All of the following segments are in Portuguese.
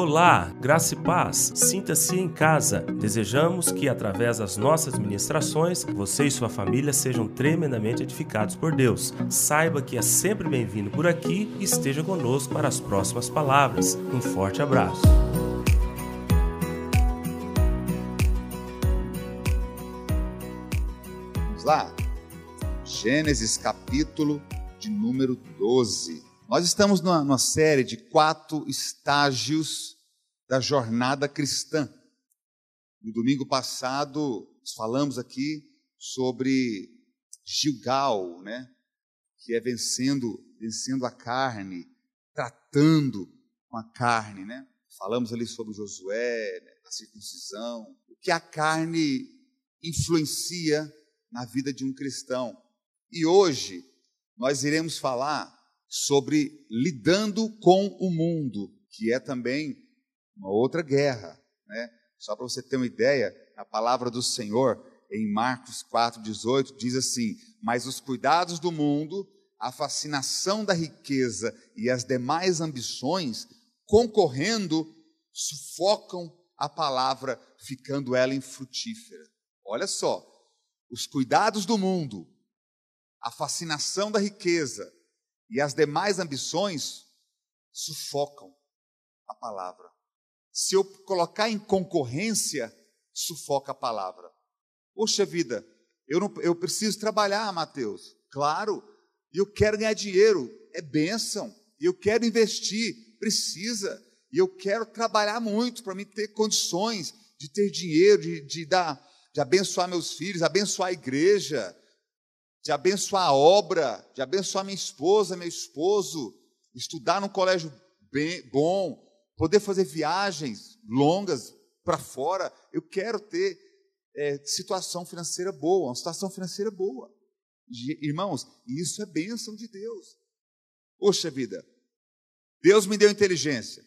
Olá, graça e paz. Sinta-se em casa. Desejamos que, através das nossas ministrações, você e sua família sejam tremendamente edificados por Deus. Saiba que é sempre bem-vindo por aqui e esteja conosco para as próximas palavras. Um forte abraço. Vamos lá? Gênesis capítulo de número 12. Nós estamos numa, numa série de quatro estágios da jornada cristã. No domingo passado, falamos aqui sobre Gilgal, né? que é vencendo, vencendo a carne, tratando com a carne. Né? Falamos ali sobre Josué, né? a circuncisão, o que a carne influencia na vida de um cristão. E hoje nós iremos falar sobre lidando com o mundo, que é também uma outra guerra. Né? Só para você ter uma ideia, a palavra do Senhor em Marcos 4,18 diz assim: Mas os cuidados do mundo, a fascinação da riqueza e as demais ambições, concorrendo, sufocam a palavra, ficando ela infrutífera. Olha só, os cuidados do mundo, a fascinação da riqueza e as demais ambições sufocam a palavra. Se eu colocar em concorrência, sufoca a palavra. Poxa vida, eu, não, eu preciso trabalhar, Mateus. Claro, eu quero ganhar dinheiro, é bênção. Eu quero investir, precisa. E eu quero trabalhar muito para me ter condições de ter dinheiro, de, de, dar, de abençoar meus filhos, abençoar a igreja, de abençoar a obra, de abençoar minha esposa, meu esposo, estudar num colégio bem, bom, poder fazer viagens longas para fora. Eu quero ter é, situação financeira boa, uma situação financeira boa. Irmãos, isso é bênção de Deus. Poxa vida, Deus me deu inteligência.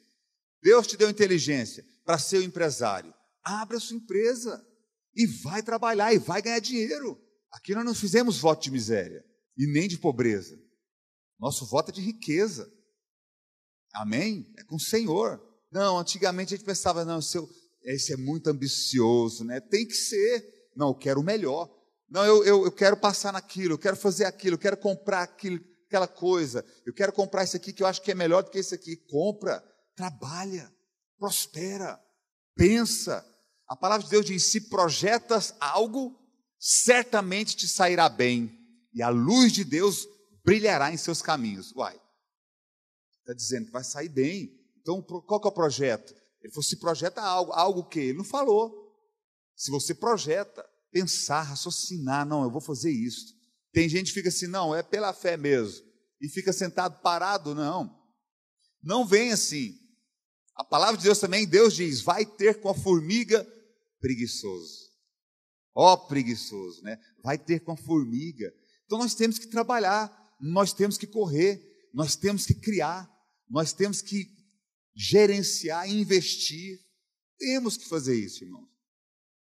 Deus te deu inteligência para ser um empresário. Abre a sua empresa e vai trabalhar e vai ganhar dinheiro. Aqui nós não fizemos voto de miséria e nem de pobreza. Nosso voto é de riqueza. Amém? É com o Senhor. Não, antigamente a gente pensava, não, seu, esse é muito ambicioso, né? Tem que ser. Não, eu quero o melhor. Não, eu, eu, eu quero passar naquilo, eu quero fazer aquilo, eu quero comprar aquilo, aquela coisa. Eu quero comprar isso aqui que eu acho que é melhor do que esse aqui. Compra, trabalha, prospera, pensa. A palavra de Deus diz: se projetas algo, certamente te sairá bem, e a luz de Deus brilhará em seus caminhos. Uai, está dizendo que vai sair bem. Então, qual que é o projeto? Ele falou, se projeta algo, algo que ele não falou. Se você projeta, pensar, raciocinar, não, eu vou fazer isso. Tem gente que fica assim, não, é pela fé mesmo. E fica sentado parado, não. Não vem assim. A palavra de Deus também, Deus diz, vai ter com a formiga preguiçoso. Ó oh, preguiçoso, né? Vai ter com a formiga. Então nós temos que trabalhar, nós temos que correr, nós temos que criar, nós temos que gerenciar, investir. Temos que fazer isso, irmãos.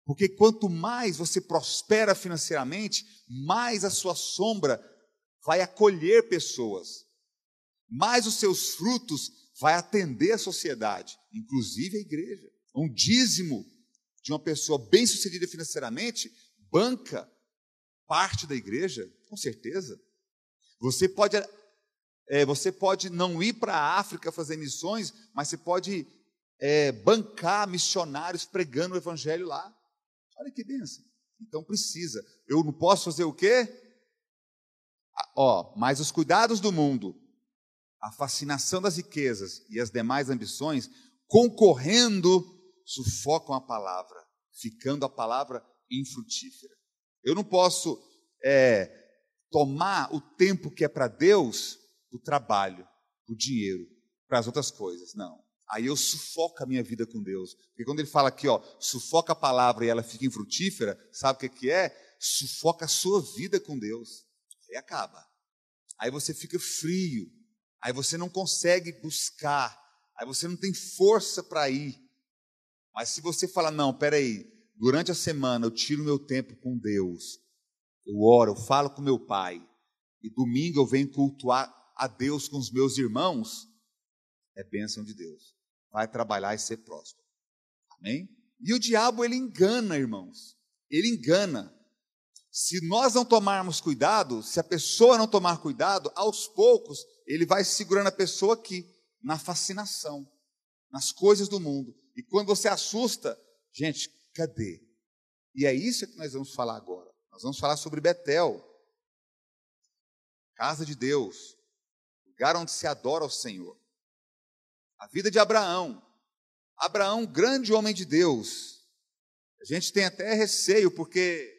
Porque quanto mais você prospera financeiramente, mais a sua sombra vai acolher pessoas, mais os seus frutos vai atender a sociedade, inclusive a igreja. Um dízimo de uma pessoa bem-sucedida financeiramente banca parte da igreja, com certeza. Você pode, é, você pode não ir para a África fazer missões, mas você pode é, bancar missionários pregando o evangelho lá. Olha que benção. Então precisa. Eu não posso fazer o quê? Ah, ó, mas os cuidados do mundo, a fascinação das riquezas e as demais ambições, concorrendo sufocam a palavra, ficando a palavra infrutífera. Eu não posso é, tomar o tempo que é para Deus do trabalho, do dinheiro, para as outras coisas. Não. Aí eu sufoco a minha vida com Deus. Porque quando ele fala aqui, ó, sufoca a palavra e ela fica infrutífera, sabe o que, que é? Sufoca a sua vida com Deus. Aí acaba. Aí você fica frio. Aí você não consegue buscar. Aí você não tem força para ir. Mas se você falar, não, peraí, durante a semana eu tiro meu tempo com Deus, eu oro, eu falo com meu pai, e domingo eu venho cultuar a Deus com os meus irmãos, é bênção de Deus. vai trabalhar e ser próspero. Amém? E o diabo, ele engana, irmãos. Ele engana. Se nós não tomarmos cuidado, se a pessoa não tomar cuidado, aos poucos ele vai segurando a pessoa aqui, na fascinação, nas coisas do mundo. E quando você assusta, gente, cadê? E é isso que nós vamos falar agora. Nós vamos falar sobre Betel, casa de Deus, lugar onde se adora ao Senhor. A vida de Abraão. Abraão, grande homem de Deus. A gente tem até receio, porque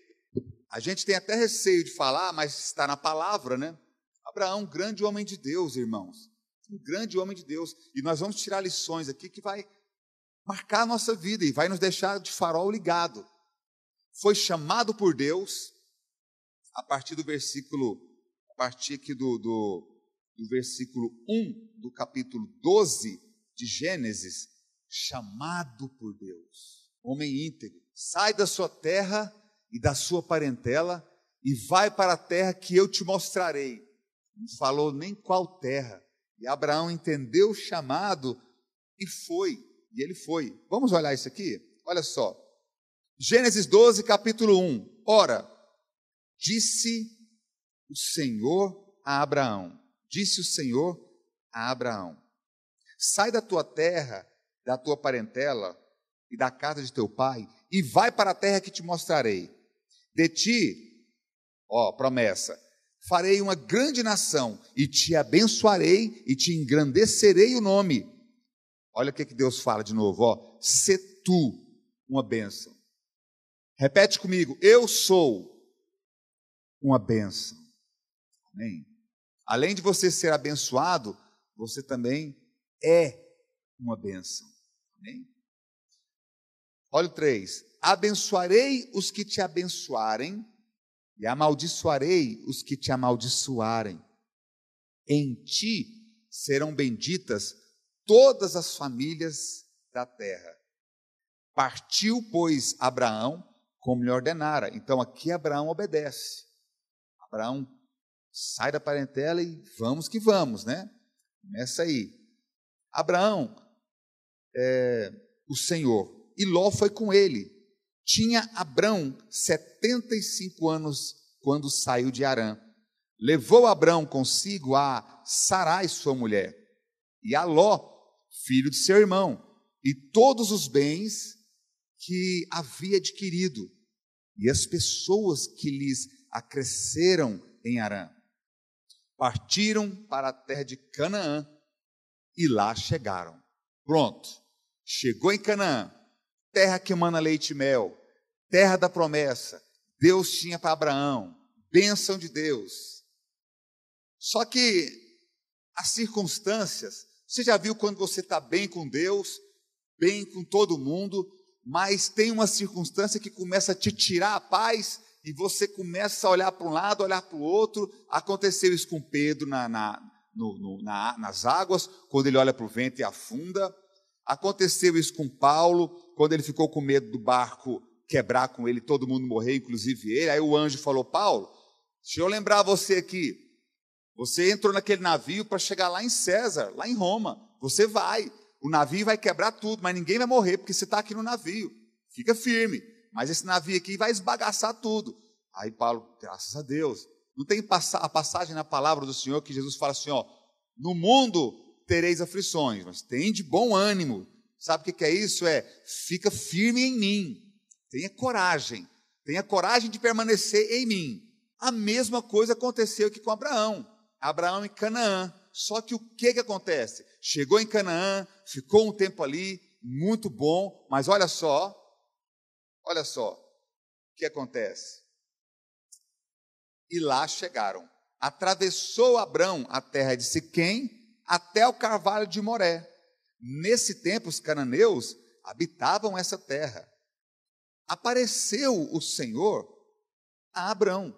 a gente tem até receio de falar, mas está na palavra, né? Abraão, grande homem de Deus, irmãos. Um grande homem de Deus. E nós vamos tirar lições aqui que vai marcar a nossa vida e vai nos deixar de farol ligado. Foi chamado por Deus, a partir do versículo, a partir aqui do, do, do versículo 1 do capítulo 12 de Gênesis, chamado por Deus, homem íntegro, sai da sua terra e da sua parentela e vai para a terra que eu te mostrarei. Não falou nem qual terra. E Abraão entendeu o chamado e foi. E ele foi. Vamos olhar isso aqui? Olha só. Gênesis 12, capítulo 1. Ora, disse o Senhor a Abraão: Disse o Senhor a Abraão: Sai da tua terra, da tua parentela e da casa de teu pai, e vai para a terra que te mostrarei. De ti, ó, promessa, farei uma grande nação, e te abençoarei e te engrandecerei o nome. Olha o que, que Deus fala de novo, ó. Se tu uma bênção. Repete comigo, eu sou uma bênção. Amém. Além de você ser abençoado, você também é uma bênção. Amém. Olha o 3. Abençoarei os que te abençoarem, e amaldiçoarei os que te amaldiçoarem. Em ti serão benditas todas as famílias da terra. Partiu, pois, Abraão como lhe ordenara. Então aqui Abraão obedece. Abraão sai da parentela e vamos que vamos, né? Começa aí. Abraão, é, o Senhor, e Ló foi com ele. Tinha Abrão 75 anos quando saiu de Arã. Levou Abrão consigo a Sarai, sua mulher, e a Ló, filho de seu irmão, e todos os bens que havia adquirido, e as pessoas que lhes acresceram em Arã. Partiram para a terra de Canaã e lá chegaram. Pronto, chegou em Canaã terra que emana leite e mel, terra da promessa. Deus tinha para Abraão, bênção de Deus. Só que as circunstâncias, você já viu quando você está bem com Deus, bem com todo mundo, mas tem uma circunstância que começa a te tirar a paz e você começa a olhar para um lado, olhar para o outro. Aconteceu isso com Pedro na, na, no, no, na, nas águas, quando ele olha para o vento e afunda. Aconteceu isso com Paulo, quando ele ficou com medo do barco quebrar com ele, todo mundo morrer, inclusive ele. Aí o anjo falou: Paulo, deixa eu lembrar você aqui. Você entrou naquele navio para chegar lá em César, lá em Roma. Você vai. O navio vai quebrar tudo, mas ninguém vai morrer porque você está aqui no navio. Fica firme. Mas esse navio aqui vai esbagaçar tudo. Aí Paulo, graças a Deus. Não tem a passagem na palavra do Senhor que Jesus fala assim: ó, no mundo tereis aflições, mas tem de bom ânimo. Sabe o que é isso? É fica firme em mim. Tenha coragem. Tenha coragem de permanecer em mim. A mesma coisa aconteceu aqui com Abraão. Abraão em Canaã. Só que o que, que acontece? Chegou em Canaã, ficou um tempo ali, muito bom, mas olha só, olha só, o que acontece? E lá chegaram. Atravessou Abraão a terra de Siquém, até o carvalho de Moré. Nesse tempo, os cananeus habitavam essa terra. Apareceu o Senhor a Abraão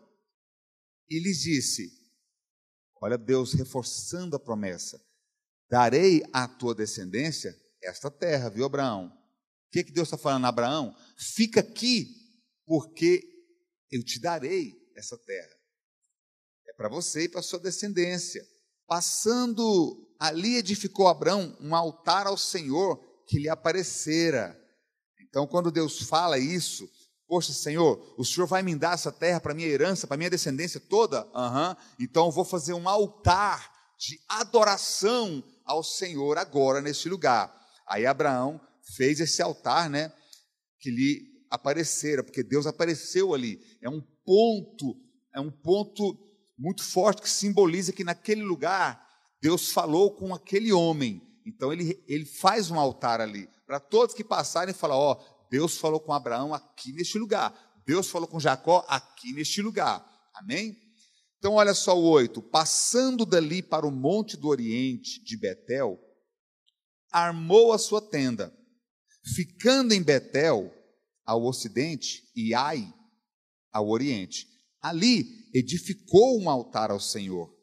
e lhes disse: Olha, Deus reforçando a promessa: Darei à tua descendência esta terra, viu, Abraão? Que, que Deus está falando a Abraão? Fica aqui, porque eu te darei essa terra. É para você e para sua descendência. Passando ali edificou Abraão um altar ao Senhor que lhe aparecera. Então, quando Deus fala isso, Poxa, Senhor, o Senhor vai me dar essa terra para minha herança, para minha descendência toda? Uhum. Então eu vou fazer um altar de adoração ao Senhor agora neste lugar. Aí Abraão fez esse altar, né? Que lhe aparecera, porque Deus apareceu ali. É um ponto, é um ponto muito forte que simboliza que naquele lugar Deus falou com aquele homem. Então ele, ele faz um altar ali para todos que passarem falar: ó, Deus falou com Abraão aqui neste lugar. Deus falou com Jacó aqui neste lugar. Amém? Então, olha só o 8: passando dali para o monte do Oriente de Betel, armou a sua tenda, ficando em Betel, ao ocidente, e Ai, ao oriente. Ali edificou um altar ao Senhor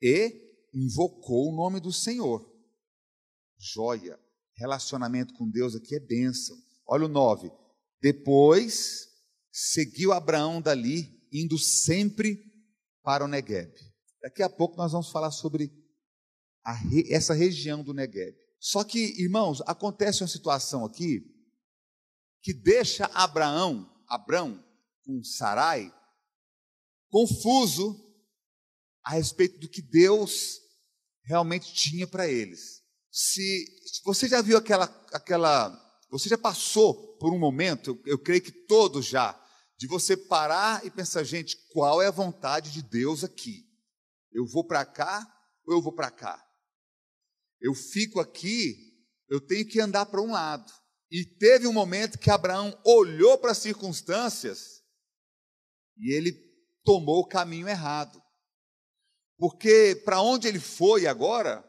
e invocou o nome do Senhor. Joia, relacionamento com Deus aqui é bênção. Olha o 9. Depois seguiu Abraão dali, indo sempre para o Negueb. Daqui a pouco nós vamos falar sobre re... essa região do Negueb. Só que, irmãos, acontece uma situação aqui que deixa Abraão, Abraão com Sarai, confuso a respeito do que Deus realmente tinha para eles. Se, se você já viu aquela, aquela você já passou por um momento, eu, eu creio que todos já, de você parar e pensar, gente, qual é a vontade de Deus aqui? Eu vou para cá ou eu vou para cá? Eu fico aqui, eu tenho que andar para um lado. E teve um momento que Abraão olhou para as circunstâncias e ele tomou o caminho errado. Porque para onde ele foi agora,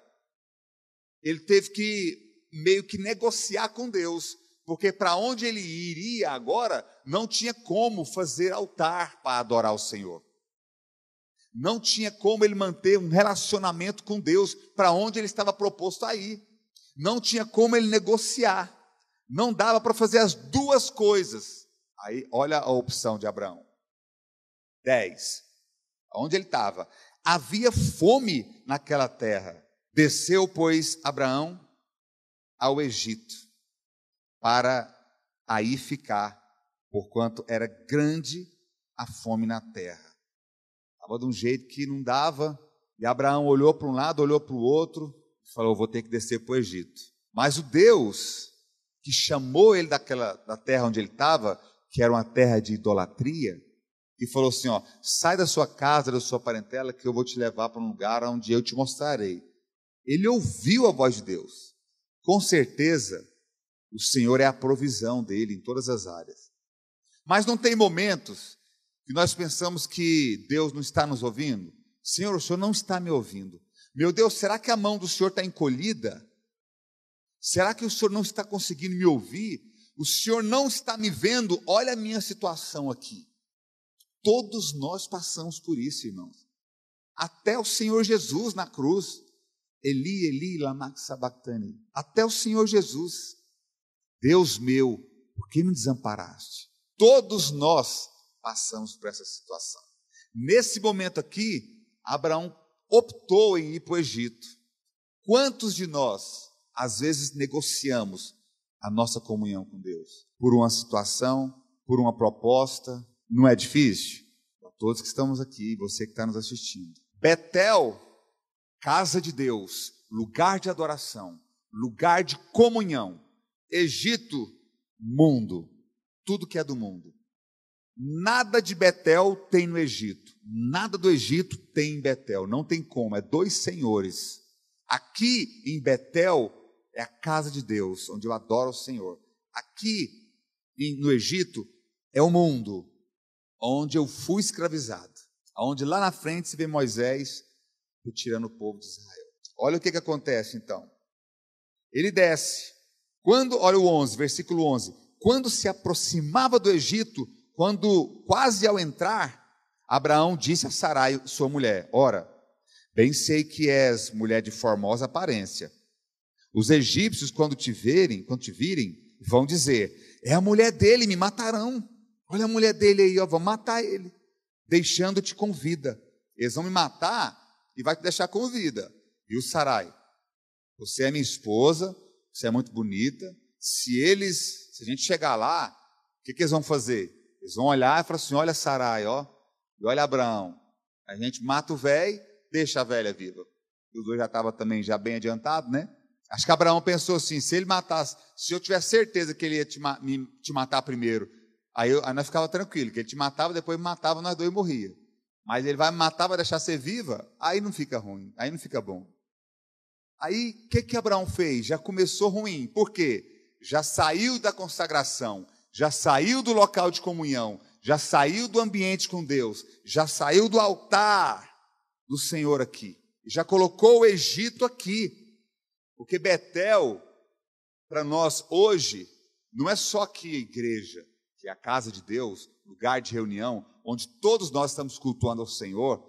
ele teve que meio que negociar com Deus, porque para onde ele iria agora, não tinha como fazer altar para adorar o Senhor. Não tinha como ele manter um relacionamento com Deus para onde ele estava proposto a ir. Não tinha como ele negociar. Não dava para fazer as duas coisas. Aí, olha a opção de Abraão. 10. Onde ele estava? Havia fome naquela terra. Desceu, pois, Abraão ao Egito, para aí ficar, porquanto era grande a fome na terra. Estava de um jeito que não dava, e Abraão olhou para um lado, olhou para o outro, e falou: Vou ter que descer para o Egito. Mas o Deus que chamou ele daquela, da terra onde ele estava, que era uma terra de idolatria, e falou assim: ó, sai da sua casa, da sua parentela, que eu vou te levar para um lugar onde eu te mostrarei. Ele ouviu a voz de Deus. Com certeza, o Senhor é a provisão dele em todas as áreas. Mas não tem momentos que nós pensamos que Deus não está nos ouvindo? Senhor, o Senhor não está me ouvindo. Meu Deus, será que a mão do Senhor está encolhida? Será que o Senhor não está conseguindo me ouvir? O Senhor não está me vendo? Olha a minha situação aqui. Todos nós passamos por isso, irmãos. Até o Senhor Jesus na cruz. Eli, Eli, lama sabachthani. Até o Senhor Jesus. Deus meu, por que me desamparaste? Todos nós passamos por essa situação. Nesse momento aqui, Abraão optou em ir para o Egito. Quantos de nós, às vezes, negociamos a nossa comunhão com Deus? Por uma situação, por uma proposta, não é difícil? Para todos que estamos aqui, você que está nos assistindo. Betel casa de Deus, lugar de adoração, lugar de comunhão. Egito, mundo, tudo que é do mundo. Nada de Betel tem no Egito, nada do Egito tem em Betel, não tem como, é dois senhores. Aqui em Betel é a casa de Deus, onde eu adoro o Senhor. Aqui no Egito é o mundo, onde eu fui escravizado, onde lá na frente se vê Moisés retirando o povo de Israel. Olha o que, que acontece então. Ele desce. Quando, olha o 11, versículo 11. Quando se aproximava do Egito, quando quase ao entrar, Abraão disse a Sarai, sua mulher: Ora, bem sei que és mulher de formosa aparência. Os egípcios, quando te verem, quando te virem, vão dizer: É a mulher dele, me matarão. Olha a mulher dele aí, ó, vão matar ele, deixando-te com vida. Eles vão me matar e vai te deixar com vida. E o Sarai, Você é minha esposa, você é muito bonita. Se eles, se a gente chegar lá, o que, que eles vão fazer? Eles vão olhar e falar assim: olha Sarai, ó, e olha Abraão. A gente mata o velho, deixa a velha viva. E os dois já estavam também já bem adiantado, né? Acho que Abraão pensou assim: se ele matasse, se eu tivesse certeza que ele ia te, me, te matar primeiro, aí, eu, aí nós ficava tranquilo, que ele te matava, depois matava, nós dois morria. Mas ele vai me matar, vai deixar ser viva, aí não fica ruim, aí não fica bom. Aí, o que, que Abraão fez? Já começou ruim. Por quê? Já saiu da consagração, já saiu do local de comunhão, já saiu do ambiente com Deus, já saiu do altar do Senhor aqui, já colocou o Egito aqui. Porque Betel, para nós hoje, não é só aqui a igreja, que é a casa de Deus, lugar de reunião, onde todos nós estamos cultuando ao Senhor.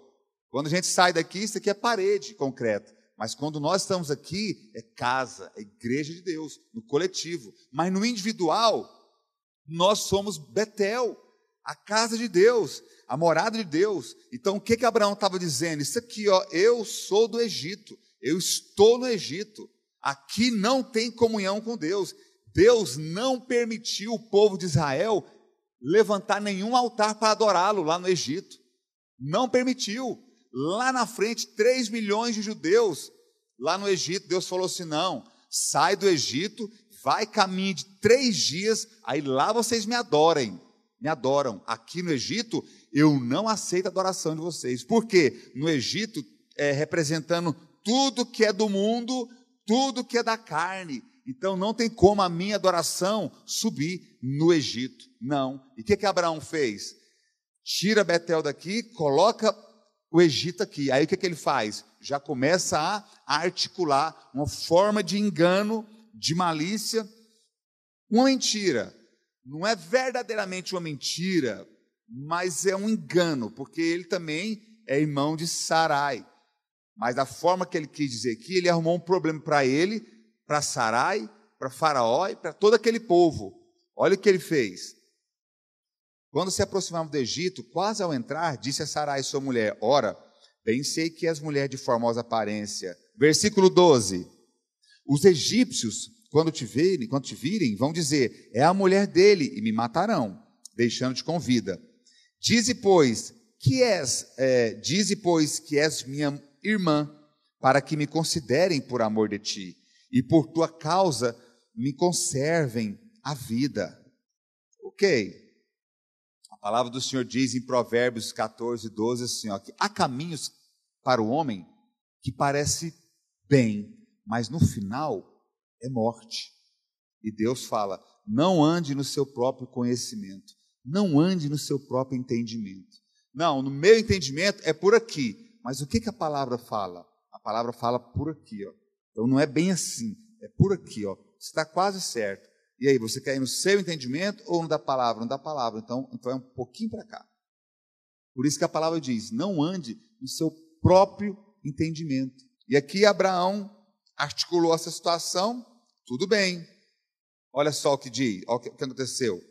Quando a gente sai daqui, isso aqui é parede concreta. Mas quando nós estamos aqui, é casa, é igreja de Deus, no coletivo. Mas no individual, nós somos Betel, a casa de Deus, a morada de Deus. Então o que que Abraão estava dizendo? Isso aqui, ó, eu sou do Egito, eu estou no Egito. Aqui não tem comunhão com Deus. Deus não permitiu o povo de Israel levantar nenhum altar para adorá-lo lá no Egito. Não permitiu. Lá na frente, 3 milhões de judeus, lá no Egito, Deus falou assim: não, sai do Egito, vai caminho de três dias, aí lá vocês me adorem, me adoram. Aqui no Egito, eu não aceito a adoração de vocês. Por quê? No Egito, é, representando tudo que é do mundo, tudo que é da carne. Então não tem como a minha adoração subir no Egito. Não. E o que, que Abraão fez? Tira Betel daqui, coloca o Egito aqui. Aí o que, que ele faz? Já começa a articular uma forma de engano, de malícia, uma mentira. Não é verdadeiramente uma mentira, mas é um engano, porque ele também é irmão de Sarai. Mas da forma que ele quis dizer aqui, ele arrumou um problema para ele, para Sarai, para Faraó e para todo aquele povo. Olha o que ele fez. Quando se aproximavam do Egito, quase ao entrar, disse a Sarai, sua mulher: Ora, bem sei que és mulher de formosa aparência. Versículo 12: Os egípcios, quando te virem, quando te virem, vão dizer: É a mulher dele, e me matarão, deixando-te com vida. Dize, pois, que és, é, dize, pois, que és minha irmã, para que me considerem por amor de ti, e por tua causa me conservem a vida. Ok palavra do Senhor diz em Provérbios 14, 12 assim: ó, que há caminhos para o homem que parece bem, mas no final é morte. E Deus fala: não ande no seu próprio conhecimento, não ande no seu próprio entendimento. Não, no meu entendimento é por aqui. Mas o que, que a palavra fala? A palavra fala por aqui, ó. Então não é bem assim, é por aqui, ó. Está quase certo. E aí, você quer ir no seu entendimento ou no da palavra? No da palavra. Então, então é um pouquinho para cá. Por isso que a palavra diz: não ande no seu próprio entendimento. E aqui Abraão articulou essa situação, tudo bem. Olha só o que diz, o que aconteceu.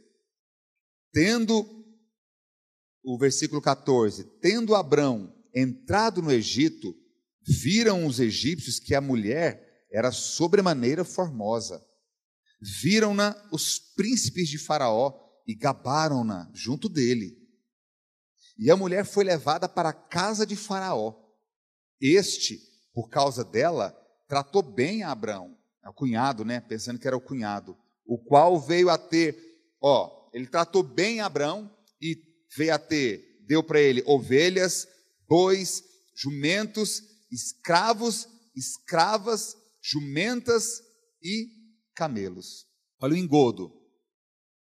Tendo, o versículo 14: Tendo Abraão entrado no Egito, viram os egípcios que a mulher era sobremaneira formosa Viram-na os príncipes de Faraó e gabaram-na junto dele. E a mulher foi levada para a casa de Faraó. Este, por causa dela, tratou bem a Abraão, é o cunhado, né? Pensando que era o cunhado, o qual veio a ter, ó, ele tratou bem Abraão e veio a ter, deu para ele ovelhas, bois, jumentos, escravos, escravas, jumentas e camelos. Olha o engodo.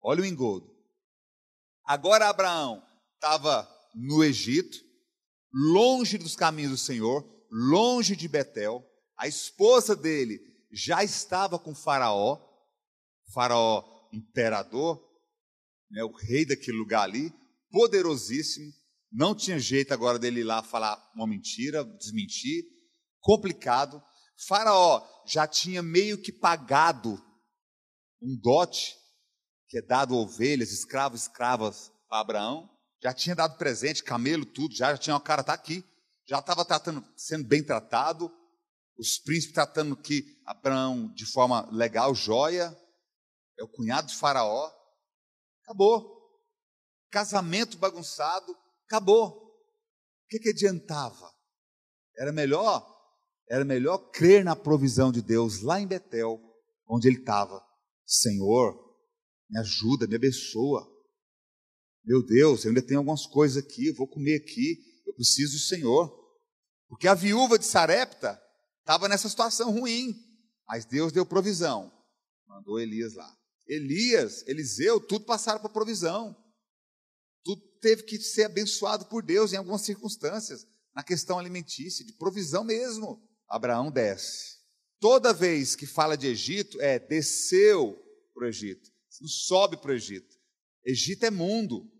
Olha o engodo. Agora Abraão estava no Egito, longe dos caminhos do Senhor, longe de Betel. A esposa dele já estava com Faraó, Faraó imperador, né, o rei daquele lugar ali, poderosíssimo. Não tinha jeito agora dele ir lá falar uma mentira, desmentir. Complicado. Faraó já tinha meio que pagado um dote, que é dado ovelhas, escravos, escravas para Abraão. Já tinha dado presente, camelo, tudo, já, já tinha o cara tá aqui, já estava sendo bem tratado. Os príncipes tratando que Abraão de forma legal, joia, é o cunhado de Faraó. Acabou. Casamento bagunçado, acabou. O que, que adiantava? Era melhor, era melhor crer na provisão de Deus lá em Betel, onde ele estava. Senhor, me ajuda, me abençoa. Meu Deus, eu ainda tenho algumas coisas aqui, vou comer aqui, eu preciso do Senhor. Porque a viúva de Sarepta estava nessa situação ruim, mas Deus deu provisão. Mandou Elias lá. Elias, Eliseu, tudo passaram para provisão. Tudo teve que ser abençoado por Deus em algumas circunstâncias, na questão alimentícia, de provisão mesmo. Abraão desce. Toda vez que fala de Egito, é desceu para o Egito, não sobe para o Egito. Egito é mundo.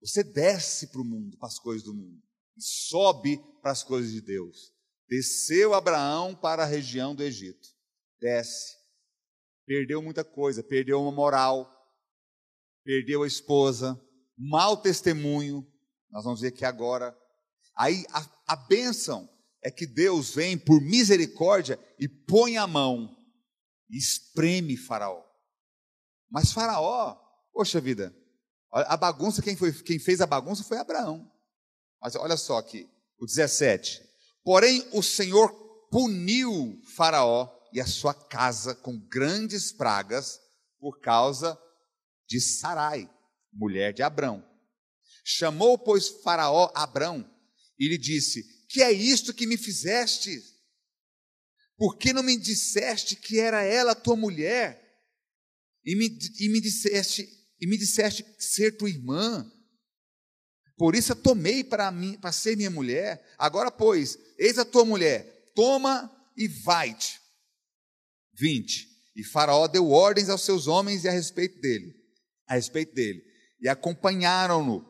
Você desce para o mundo, para as coisas do mundo, e sobe para as coisas de Deus. Desceu Abraão para a região do Egito. Desce. Perdeu muita coisa, perdeu uma moral, perdeu a esposa, mau testemunho. Nós vamos ver aqui agora. Aí a, a bênção é que Deus vem por misericórdia e põe a mão e espreme Faraó. Mas Faraó, poxa vida, a bagunça, quem, foi, quem fez a bagunça foi Abraão. Mas olha só aqui, o 17. Porém, o Senhor puniu Faraó e a sua casa com grandes pragas por causa de Sarai, mulher de Abrão. Chamou, pois, Faraó Abrão e lhe disse: Que é isto que me fizeste? Por que não me disseste que era ela tua mulher? E me, e me disseste, e me disseste ser tua irmã? Por isso a tomei para mim, para ser minha mulher. Agora, pois, eis a tua mulher, toma e vai-te. 20. E Faraó deu ordens aos seus homens e a respeito dele, a respeito dele, e acompanharam-no,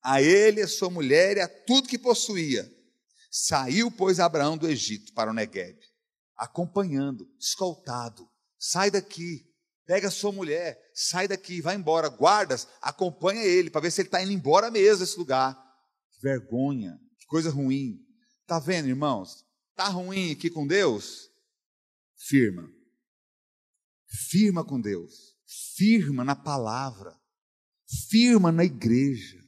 a ele, a sua mulher e a tudo que possuía. Saiu, pois, Abraão do Egito para o Negueb, acompanhando, escoltado. Sai daqui, Pega a sua mulher, sai daqui, vai embora. Guardas, acompanha ele para ver se ele está indo embora mesmo desse lugar. Que vergonha, que coisa ruim. Tá vendo, irmãos? Tá ruim aqui com Deus? Firma. Firma com Deus. Firma na palavra. Firma na igreja.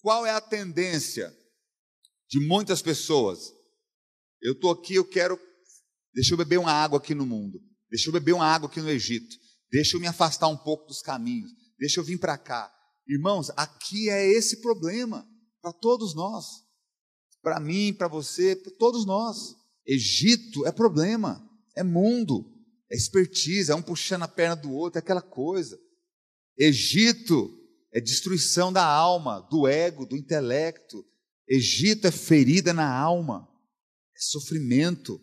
Qual é a tendência de muitas pessoas? Eu estou aqui, eu quero. Deixa eu beber uma água aqui no mundo. Deixa eu beber uma água aqui no Egito. Deixa eu me afastar um pouco dos caminhos. Deixa eu vir para cá. Irmãos, aqui é esse problema para todos nós. Para mim, para você, para todos nós. Egito é problema, é mundo, é expertise, é um puxando a perna do outro, é aquela coisa. Egito é destruição da alma, do ego, do intelecto. Egito é ferida na alma, é sofrimento,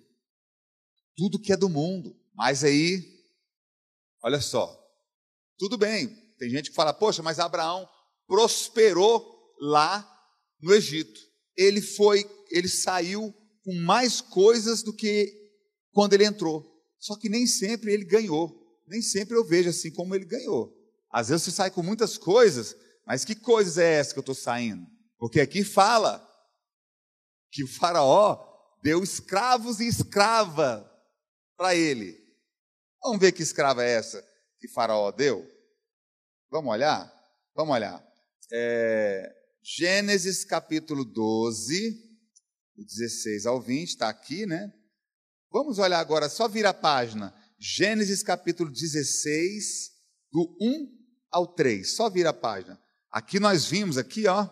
tudo que é do mundo. Mas aí Olha só. Tudo bem, tem gente que fala, poxa, mas Abraão prosperou lá no Egito. Ele foi, ele saiu com mais coisas do que quando ele entrou. Só que nem sempre ele ganhou. Nem sempre eu vejo assim como ele ganhou. Às vezes você sai com muitas coisas, mas que coisas é essa que eu estou saindo? Porque aqui fala que o faraó deu escravos e escrava para ele. Vamos ver que escrava é essa que Faraó deu? Vamos olhar? Vamos olhar. É, Gênesis capítulo 12, 16 ao 20, está aqui, né? Vamos olhar agora, só vira a página. Gênesis capítulo 16, do 1 ao 3. Só vira a página. Aqui nós vimos, aqui, ó.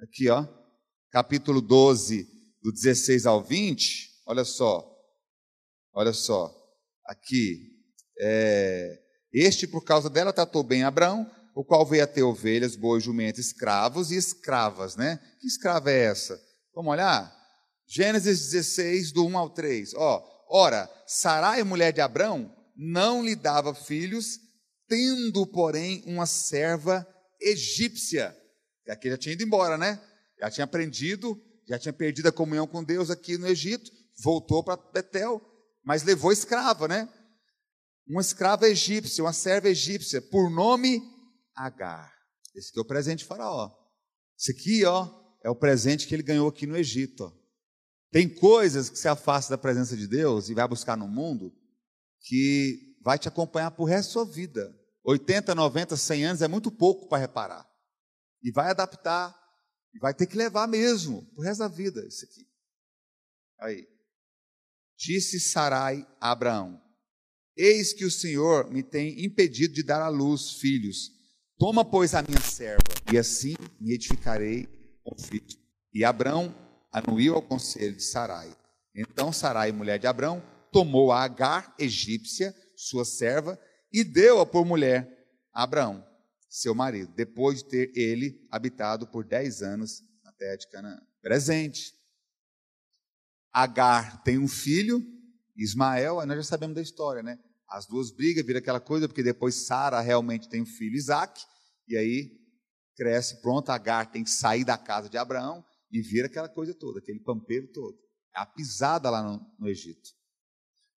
Aqui, ó. Capítulo 12, do 16 ao 20. Olha só. Olha só. Aqui. É, este, por causa dela, tratou bem Abraão, o qual veio a ter ovelhas, bois, jumentos, escravos e escravas, né? Que escrava é essa? Vamos olhar? Gênesis 16, do 1 ao 3. Ó, ora, Sarai, mulher de Abraão, não lhe dava filhos, tendo, porém, uma serva egípcia. E aqui já tinha ido embora, né? Já tinha aprendido, já tinha perdido a comunhão com Deus aqui no Egito, voltou para Betel, mas levou escrava, né? Uma escrava egípcia, uma serva egípcia, por nome Agar. Esse aqui é o presente de Faraó. Esse aqui, ó, é o presente que ele ganhou aqui no Egito. Tem coisas que se afasta da presença de Deus e vai buscar no mundo que vai te acompanhar por resto da sua vida. 80, 90, 100 anos é muito pouco para reparar. E vai adaptar, e vai ter que levar mesmo, por resto da vida, isso aqui. Aí. Disse Sarai a Abraão: Eis que o Senhor me tem impedido de dar à luz filhos. Toma, pois, a minha serva, e assim me edificarei com filhos. E Abraão anuiu ao conselho de Sarai. Então Sarai, mulher de Abraão, tomou a Agar, egípcia, sua serva, e deu-a por mulher a Abraão, seu marido, depois de ter ele habitado por dez anos na terra de Canaã. Presente. Agar tem um filho, Ismael, nós já sabemos da história, né? As duas brigam, vira aquela coisa, porque depois Sara realmente tem um filho, Isaac, e aí cresce, pronto, Agar tem que sair da casa de Abraão e vira aquela coisa toda, aquele pampeiro todo. É a pisada lá no, no Egito.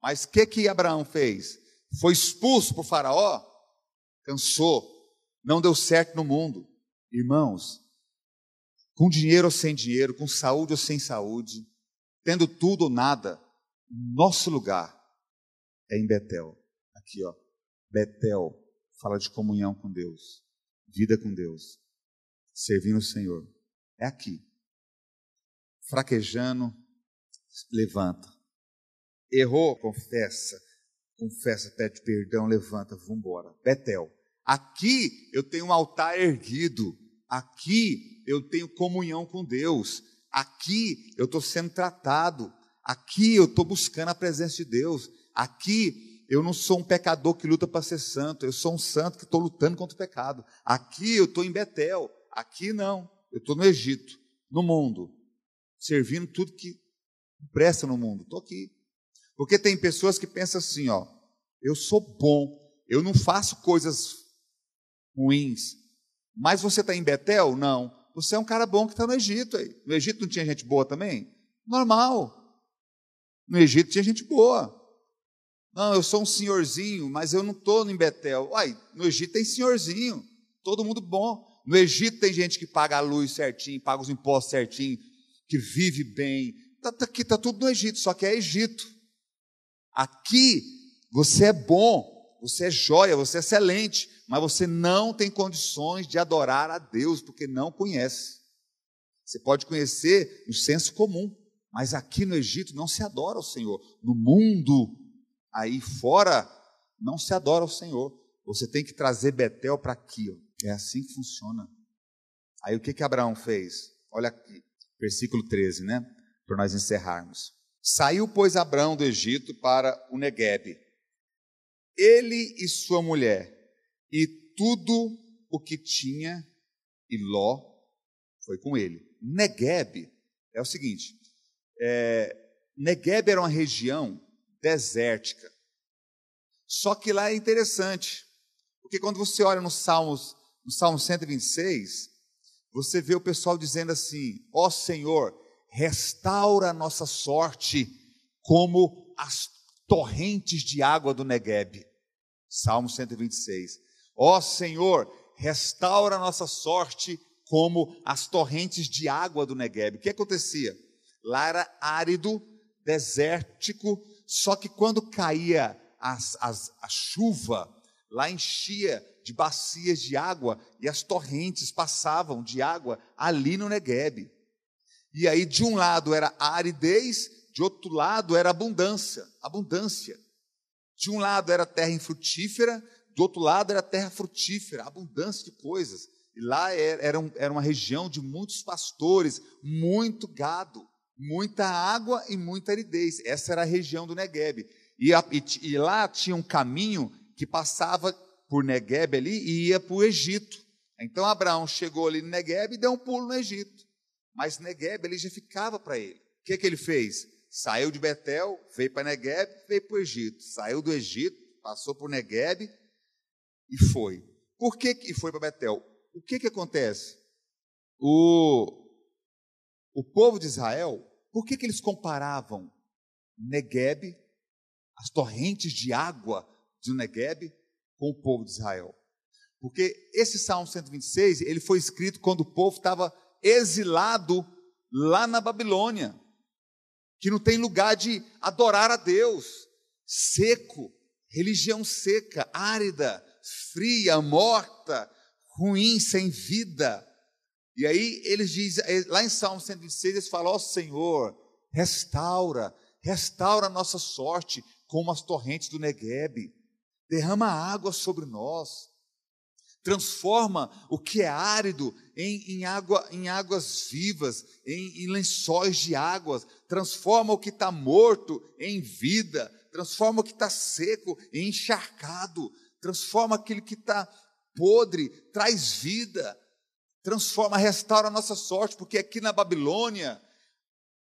Mas o que, que Abraão fez? Foi expulso por Faraó? Cansou, não deu certo no mundo. Irmãos, com dinheiro ou sem dinheiro, com saúde ou sem saúde, tendo tudo ou nada, nosso lugar é em Betel. Aqui, ó. Betel fala de comunhão com Deus, vida com Deus, servindo o Senhor. É aqui. Fraquejando, levanta. Errou, confessa. Confessa, pede perdão, levanta, vamos embora. Betel. Aqui eu tenho um altar erguido. Aqui eu tenho comunhão com Deus. Aqui eu estou sendo tratado. Aqui eu estou buscando a presença de Deus. Aqui eu não sou um pecador que luta para ser santo. Eu sou um santo que estou lutando contra o pecado. Aqui eu estou em Betel. Aqui não. Eu estou no Egito, no mundo, servindo tudo que presta no mundo. Estou aqui. Porque tem pessoas que pensam assim, ó, eu sou bom, eu não faço coisas ruins. Mas você está em Betel? Não. Você é um cara bom que está no Egito. Aí. No Egito não tinha gente boa também? Normal. No Egito tinha gente boa. Não, eu sou um senhorzinho, mas eu não estou em Betel. Uai, no Egito tem senhorzinho, todo mundo bom. No Egito tem gente que paga a luz certinho, paga os impostos certinho, que vive bem. Tá, tá, aqui está tudo no Egito, só que é Egito. Aqui você é bom, você é joia, você é excelente, mas você não tem condições de adorar a Deus porque não conhece. Você pode conhecer no senso comum, mas aqui no Egito não se adora ao Senhor. No mundo, aí fora, não se adora ao Senhor. Você tem que trazer Betel para aqui. Ó. É assim que funciona. Aí o que, que Abraão fez? Olha aqui, versículo 13, né? Para nós encerrarmos. Saiu, pois, Abraão do Egito para o Neguebe. Ele e sua mulher, e tudo o que tinha, e Ló foi com ele. Neguebe é o seguinte: é, Negueb era uma região desértica. Só que lá é interessante, porque quando você olha nos Salmos, no Salmo 126, você vê o pessoal dizendo assim: Ó oh Senhor, restaura a nossa sorte como as torrentes de água do Negueb. Salmo 126. Ó Senhor, restaura a nossa sorte como as torrentes de água do Negueb. O que acontecia? Lá era árido, desértico, só que quando caía as, as, a chuva, lá enchia de bacias de água e as torrentes passavam de água ali no Negueb. E aí, de um lado era aridez, de outro lado era abundância, abundância. De um lado era terra infrutífera, do outro lado era terra frutífera, abundância de coisas. E lá era, era uma região de muitos pastores, muito gado, muita água e muita aridez. Essa era a região do Negueb. E, e, e lá tinha um caminho que passava por Negueb ali e ia para o Egito. Então Abraão chegou ali no Negueb e deu um pulo no Egito. Mas Negueb ele já ficava para ele. O que, que ele fez? Saiu de Betel, veio para Negueb, veio para o Egito. Saiu do Egito, passou por Negueb e foi. Por que que foi para Betel? O que que acontece? O, o povo de Israel, por que que eles comparavam Negueb, as torrentes de água de Negueb, com o povo de Israel? Porque esse Salmo 126, ele foi escrito quando o povo estava exilado lá na Babilônia. que não tem lugar de adorar a Deus, seco, religião seca, árida, fria, morta, ruim, sem vida. E aí eles dizem, eh, lá em Salmo 126, eles falam: Ó oh, Senhor, restaura, restaura a nossa sorte como as torrentes do Neguebe, derrama água sobre nós, transforma o que é árido em, em, água, em águas vivas, em, em lençóis de águas, transforma o que está morto em vida, transforma o que está seco em encharcado, transforma aquilo que está podre, traz vida, transforma, restaura a nossa sorte, porque aqui na Babilônia,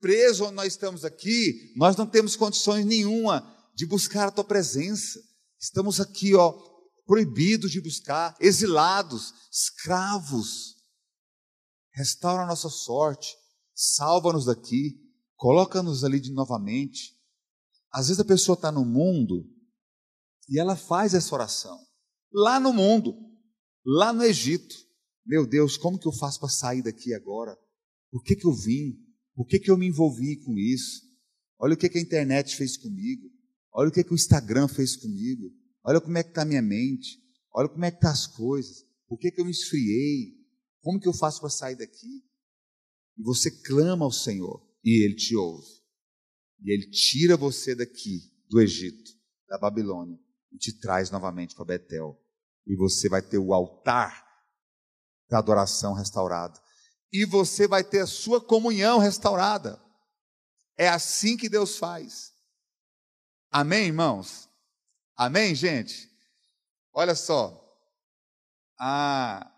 preso onde nós estamos aqui, nós não temos condições nenhuma de buscar a tua presença. Estamos aqui, ó, proibidos de buscar, exilados, escravos. Restaura a nossa sorte, salva-nos daqui, coloca-nos ali de novamente. Às vezes a pessoa está no mundo e ela faz essa oração. Lá no mundo, lá no Egito. Meu Deus, como que eu faço para sair daqui agora? Por que, que eu vim? Por que, que eu me envolvi com isso? Olha o que, que a internet fez comigo. Olha o que, que o Instagram fez comigo. Olha como é que está a minha mente. Olha como é que estão tá as coisas. Por que, que eu me esfriei? Como que eu faço para sair daqui? E você clama ao Senhor e Ele te ouve. E Ele tira você daqui, do Egito, da Babilônia, e te traz novamente para Betel. E você vai ter o altar da adoração restaurado. E você vai ter a sua comunhão restaurada. É assim que Deus faz. Amém, irmãos? Amém, gente? Olha só. Ah,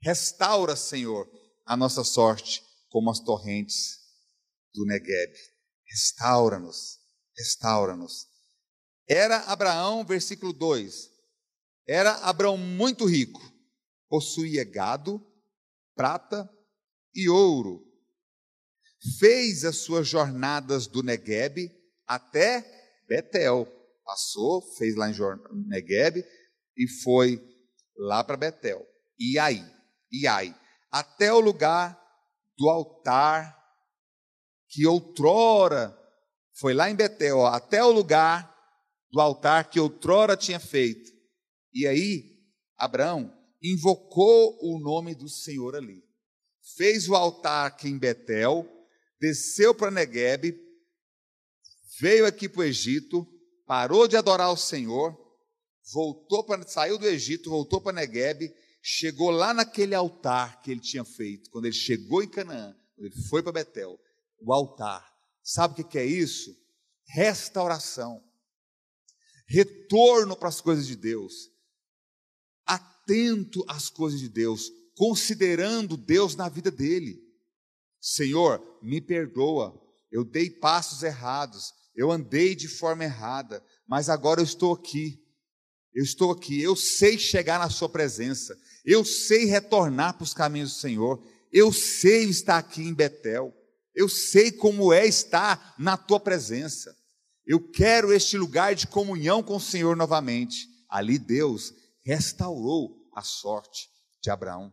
restaura, Senhor, a nossa sorte como as torrentes do Negueb. Restaura-nos, restaura-nos. Era Abraão, versículo 2. Era Abraão muito rico, possuía gado, prata e ouro. Fez as suas jornadas do Negueb até Betel passou, fez lá em Negueb e foi lá para Betel. E aí, e aí, até o lugar do altar que outrora foi lá em Betel, ó, até o lugar do altar que outrora tinha feito. E aí, Abraão invocou o nome do Senhor ali. Fez o altar aqui em Betel, desceu para Negueb, veio aqui para o Egito, parou de adorar o Senhor, voltou para saiu do Egito, voltou para Negueb, chegou lá naquele altar que ele tinha feito, quando ele chegou em Canaã, quando ele foi para Betel, o altar. Sabe o que é isso? Restauração, retorno para as coisas de Deus, atento às coisas de Deus, considerando Deus na vida dele. Senhor, me perdoa, eu dei passos errados, eu andei de forma errada, mas agora eu estou aqui. Eu estou aqui, eu sei chegar na Sua presença, eu sei retornar para os caminhos do Senhor, eu sei estar aqui em Betel, eu sei como é estar na Tua presença. Eu quero este lugar de comunhão com o Senhor novamente. Ali Deus restaurou a sorte de Abraão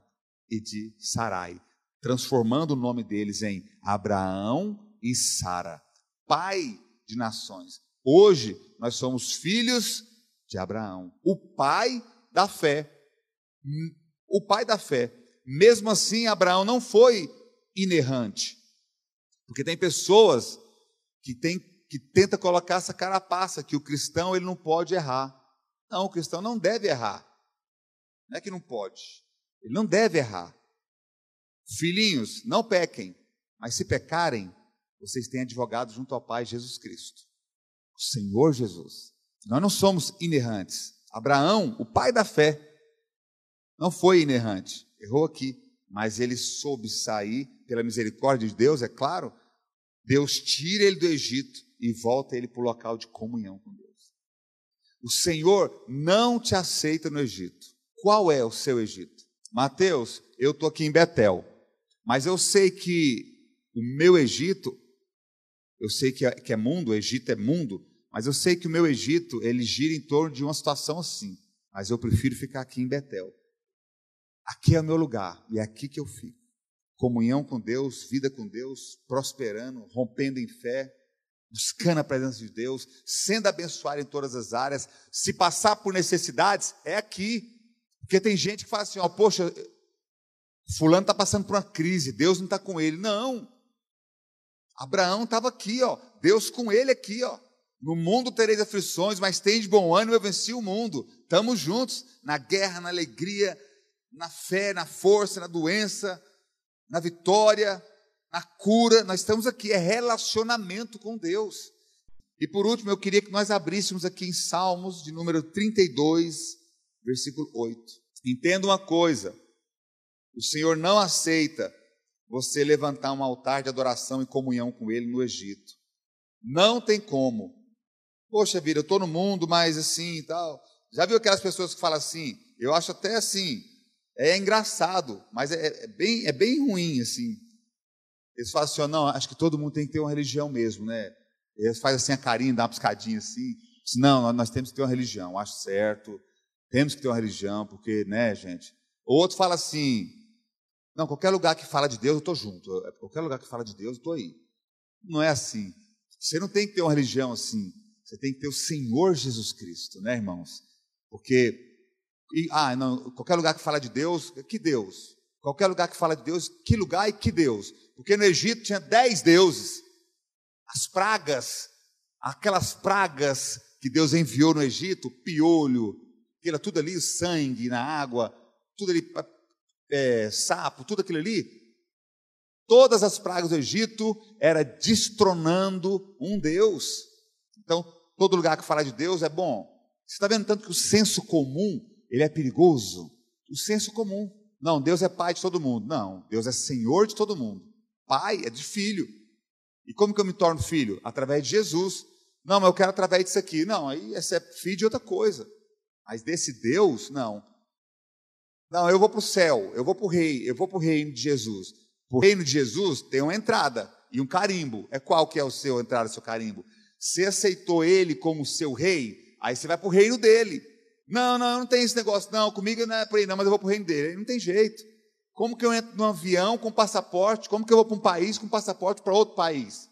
e de Sarai, transformando o nome deles em Abraão e Sara, pai de nações. Hoje nós somos filhos de Abraão, o pai da fé. O pai da fé. Mesmo assim, Abraão não foi inerrante. Porque tem pessoas que tem que tenta colocar essa carapaça que o cristão ele não pode errar. Não, o cristão não deve errar. Não é que não pode. Ele não deve errar. Filhinhos, não pequem, mas se pecarem, vocês têm advogado junto ao Pai Jesus Cristo, o Senhor Jesus. Nós não somos inerrantes. Abraão, o pai da fé, não foi inerrante, errou aqui, mas ele soube sair pela misericórdia de Deus, é claro. Deus tira ele do Egito e volta ele para o local de comunhão com Deus. O Senhor não te aceita no Egito. Qual é o seu Egito? Mateus, eu estou aqui em Betel, mas eu sei que o meu Egito eu sei que é, que é mundo, o Egito é mundo, mas eu sei que o meu Egito, ele gira em torno de uma situação assim. Mas eu prefiro ficar aqui em Betel. Aqui é o meu lugar e é aqui que eu fico. Comunhão com Deus, vida com Deus, prosperando, rompendo em fé, buscando a presença de Deus, sendo abençoado em todas as áreas. Se passar por necessidades, é aqui. Porque tem gente que fala assim: ó, poxa, Fulano está passando por uma crise, Deus não está com ele. Não. Abraão estava aqui, ó, Deus com ele aqui, ó. No mundo tereis aflições, mas tem de bom ânimo, eu venci o mundo. Estamos juntos na guerra, na alegria, na fé, na força, na doença, na vitória, na cura. Nós estamos aqui, é relacionamento com Deus. E por último, eu queria que nós abríssemos aqui em Salmos, de número 32, versículo 8. Entenda uma coisa: o Senhor não aceita você levantar um altar de adoração e comunhão com Ele no Egito. Não tem como. Poxa vida, eu estou no mundo, mas assim e tal. Já viu aquelas pessoas que falam assim? Eu acho até assim, é engraçado, mas é, é bem, é bem ruim assim. Eles falam assim, não, acho que todo mundo tem que ter uma religião mesmo, né? Eles fazem assim a carinha, dá uma piscadinha assim. Não, nós temos que ter uma religião, acho certo. Temos que ter uma religião, porque, né, gente? Outro fala assim, não, qualquer lugar que fala de Deus, eu estou junto. Qualquer lugar que fala de Deus, eu estou aí. Não é assim. Você não tem que ter uma religião assim. Você tem que ter o Senhor Jesus Cristo, né, irmãos? Porque, e, ah, não, qualquer lugar que fala de Deus, que Deus? Qualquer lugar que fala de Deus, que lugar e que Deus? Porque no Egito tinha dez deuses. As pragas, aquelas pragas que Deus enviou no Egito, piolho, era tudo ali, sangue na água, tudo ali, é, sapo, tudo aquilo ali. Todas as pragas do Egito era destronando um Deus. Então, todo lugar que fala de Deus é bom. Você está vendo tanto que o senso comum, ele é perigoso? O senso comum. Não, Deus é pai de todo mundo. Não, Deus é senhor de todo mundo. Pai é de filho. E como que eu me torno filho? Através de Jesus. Não, mas eu quero através disso aqui. Não, aí esse é filho de outra coisa. Mas desse Deus, não. Não, eu vou para o céu, eu vou para o rei, eu vou para o reino de Jesus. O reino de Jesus tem uma entrada e um carimbo. É qual que é o seu entrada, o seu carimbo? Você aceitou ele como seu rei, aí você vai para o reino dele. Não, não, não tem esse negócio, não, comigo não é por aí, não, mas eu vou para o reino dele. Não tem jeito. Como que eu entro num avião com passaporte? Como que eu vou para um país com passaporte para outro país?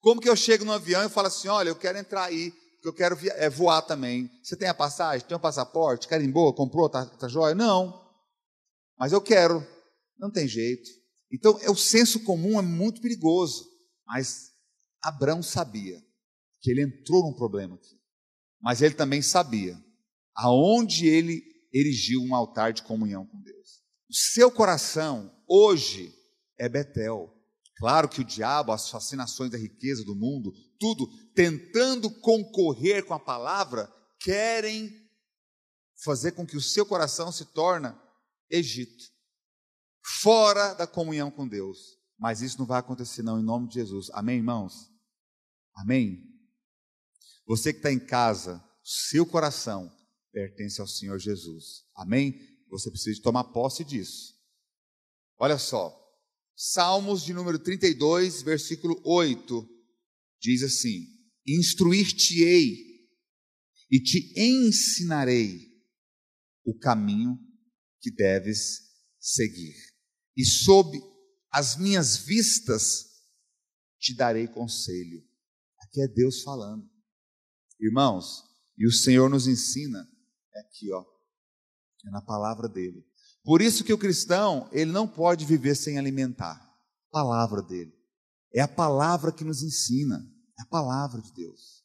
Como que eu chego no avião e falo assim: olha, eu quero entrar aí, porque eu quero é, voar também. Você tem a passagem? Tem um passaporte? Carimbou? Comprou? Tá, tá joia? Não. Mas eu quero. Não tem jeito. Então, é, o senso comum é muito perigoso. Mas Abraão sabia que ele entrou num problema aqui. Mas ele também sabia aonde ele erigiu um altar de comunhão com Deus. O seu coração hoje é Betel. Claro que o diabo, as fascinações da riqueza do mundo, tudo tentando concorrer com a palavra, querem fazer com que o seu coração se torne Egito, fora da comunhão com Deus. Mas isso não vai acontecer não, em nome de Jesus. Amém, irmãos? Amém? Você que está em casa, seu coração pertence ao Senhor Jesus. Amém? Você precisa tomar posse disso. Olha só, Salmos de número 32, versículo 8, diz assim: Instruir-te-ei e te ensinarei o caminho que deves seguir, e sob as minhas vistas te darei conselho que é Deus falando. Irmãos, e o Senhor nos ensina é aqui, ó, é na palavra dele. Por isso que o cristão, ele não pode viver sem alimentar a palavra dele. É a palavra que nos ensina, é a palavra de Deus.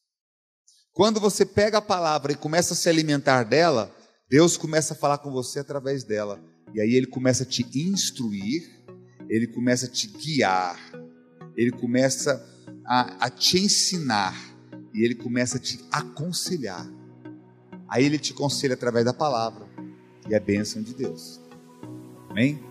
Quando você pega a palavra e começa a se alimentar dela, Deus começa a falar com você através dela. E aí ele começa a te instruir, ele começa a te guiar, ele começa a, a te ensinar e ele começa a te aconselhar. Aí ele te aconselha através da palavra e é bênção de Deus. Amém?